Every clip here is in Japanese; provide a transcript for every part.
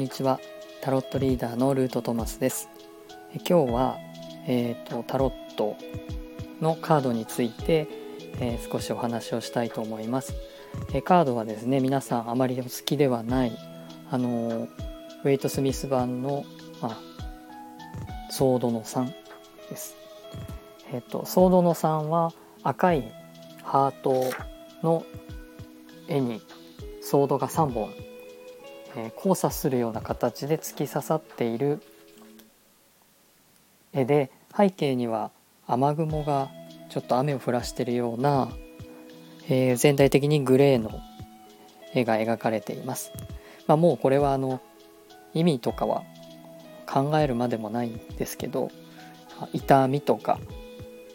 にちは。タロットリーダーのルートトマスです。今日は、えーと、タロットのカードについて、えー、少しお話をしたいと思います、えー、カードはですね皆さんあまりお好きではないあのウェイト・スミス版の、まあ、ソードの3です。えっ、ー、とソードの3は赤いハートの絵にソードが3本え交差するような形で突き刺さっている絵で背景には雨雲がちょっと雨を降らしているような、えー、全体的にグレーの絵が描かれています。まあ、もうこれはあの意味とかは考えるまでもないんですけど痛みとか、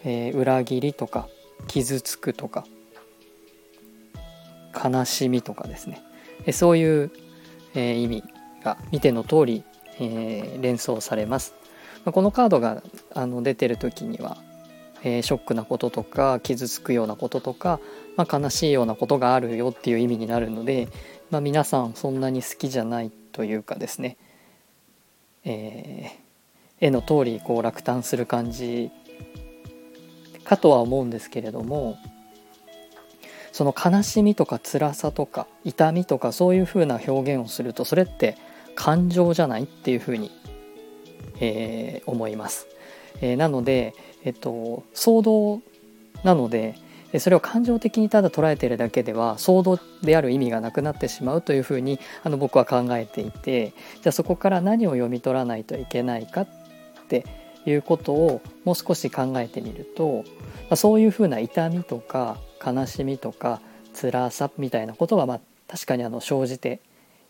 えー、裏切りとか傷つくとか悲しみとかですねそういうえー、意味が見ての通り、えー、連想されます。まあ、このカードがあの出てる時には、えー、ショックなこととか傷つくようなこととか、まあ、悲しいようなことがあるよっていう意味になるので、まあ、皆さんそんなに好きじゃないというかですね、えー、絵の通りこう落胆する感じかとは思うんですけれどもその悲しみとか辛さとか痛みとかそういう風な表現をするとそれって感情じゃないっていう風に、えー、思います。えー、なので、えっと、騒動なのでそれを感情的にただ捉えているだけでは騒動である意味がなくなってしまうというふうにあの僕は考えていてじゃあそこから何を読み取らないといけないかっていうことをもう少し考えてみるとそういうふうな痛みとか悲しみとか辛さみたいなことがまあ確かにあの生じて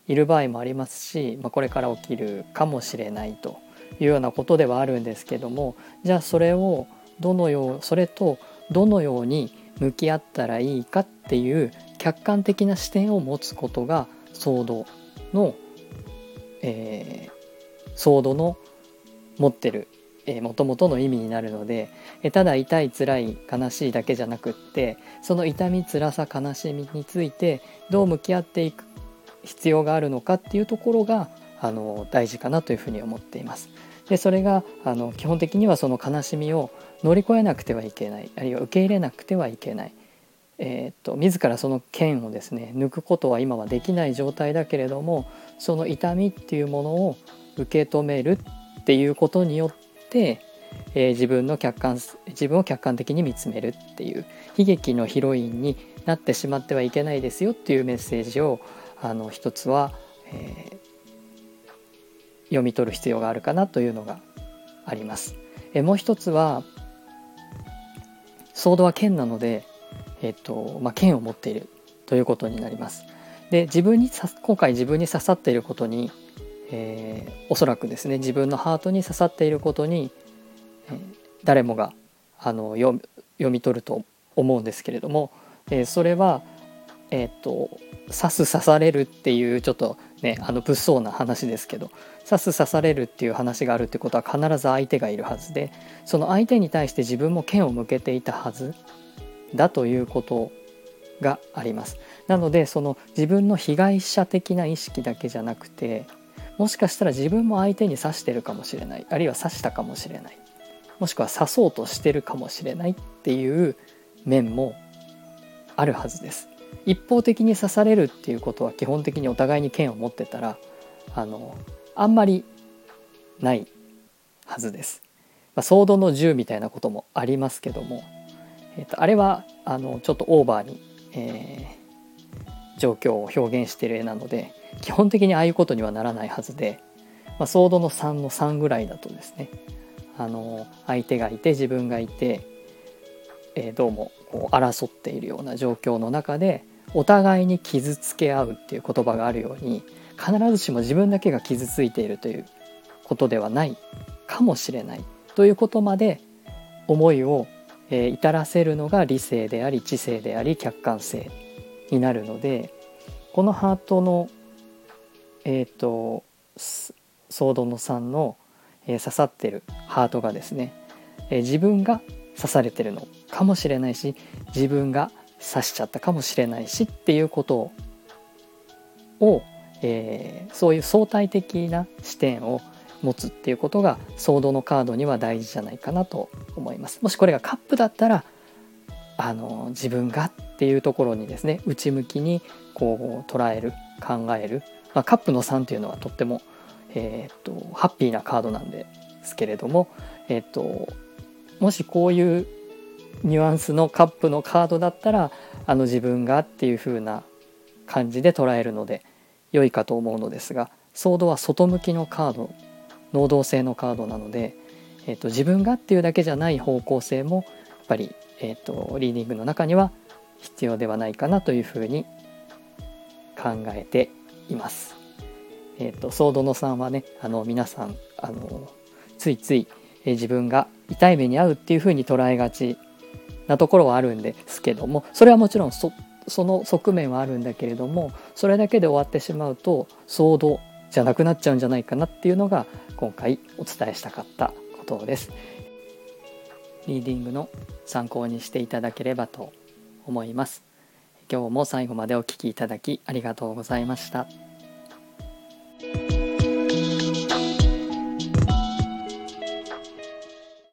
いる場合もありますし、まあ、これから起きるかもしれないというようなことではあるんですけどもじゃあそれをどのようそれとどのように向き合ったらいいかっていう客観的な視点を持つことがソードの、えー、ソードの持ってるもともとの意味になるので、えただ痛い辛い悲しいだけじゃなくってその痛み辛さ悲しみについてどう向き合っていく必要があるのかっていうところがあの大事かなというふうに思っています。でそれがあの基本的にはその悲しみを乗り越えなくてはいけないあるいは受け入れなくてはいけない、えー、っと自らその剣をですね抜くことは今はできない状態だけれどもその痛みっていうものを受け止めるっていうことによって、えー、自分の客観自分を客観的に見つめるっていう悲劇のヒロインになってしまってはいけないですよっていうメッセージをあの一つは、えー、読み取る必要があるかなというのがあります。えー、もう一つはソードは剣なので、えっとまあ、剣を持っているということになります。で自分に今回自分に刺さっていることにえー、おそらくですね自分のハートに刺さっていることに、えー、誰もがあの読み取ると思うんですけれども、えー、それは、えーと、刺す刺されるっていうちょっとねあの物騒な話ですけど刺す刺されるっていう話があるってことは必ず相手がいるはずでその相手に対して自分も剣を向けていたはずだということがあります。なのでその自分の被害者的な意識だけじゃなくてもしかしたら自分も相手に刺してるかもしれない。あるいは刺したかもしれない。もしくは刺そうとしてるかもしれないっていう面もあるはずです。一方的に刺されるっていうことは基本的にお互いに剣を持ってたらあのあんまりないはずです、まあ、ソードの銃みたいなこともありますけども、えーと、あれはあのちょっとオーバーに、えー、状況を表現している絵なので基本的にああいうことにはならないはずで、まあ、ソードの3の3ぐらいだとですねあの相手がいて自分がいて、えー、どうもこう争っているような状況の中でお互いに傷つけ合うっていう言葉があるように必ずしも自分だけが傷ついているということではないかもしれないということまで思いを、えー、至らせるのが理性であり知性であり客観性になるのでこのハートのえっ、ー、とソードの3の、えー、刺さってるハートがですね、えー、自分が刺されてるのかもしれないし自分が刺しちゃったかもしれないしっていうことを、えー、そういう相対的な視点を持つっていうことがソードのカードには大事じゃないかなと思います。もしこれがカップだったらあの自分がっていうところにですね内向きにこう捉える考える、まあ、カップの3というのはとっても、えー、っとハッピーなカードなんですけれども、えー、っともしこういうニュアンスのカップのカードだったらあの自分がっていう風な感じで捉えるので良いかと思うのですがソードは外向きのカード能動性のカードなので、えーと、自分がっていうだけじゃない方向性もやっぱり、えーと、リーディングの中には必要ではないかなというふうに考えています。えっ、ー、とソードの3はねあの皆さんあのついつい、えー、自分が痛い目に遭うっていうふうに捉えがちなところはあるんですけどもそれはもちろんそその側面はあるんだけれどもそれだけで終わってしまうと騒動じゃなくなっちゃうんじゃないかなっていうのが今回お伝えしたかったことです。リーディングの参考にしていただければと思います。今日も最後までお聴きいただきありがとうございました。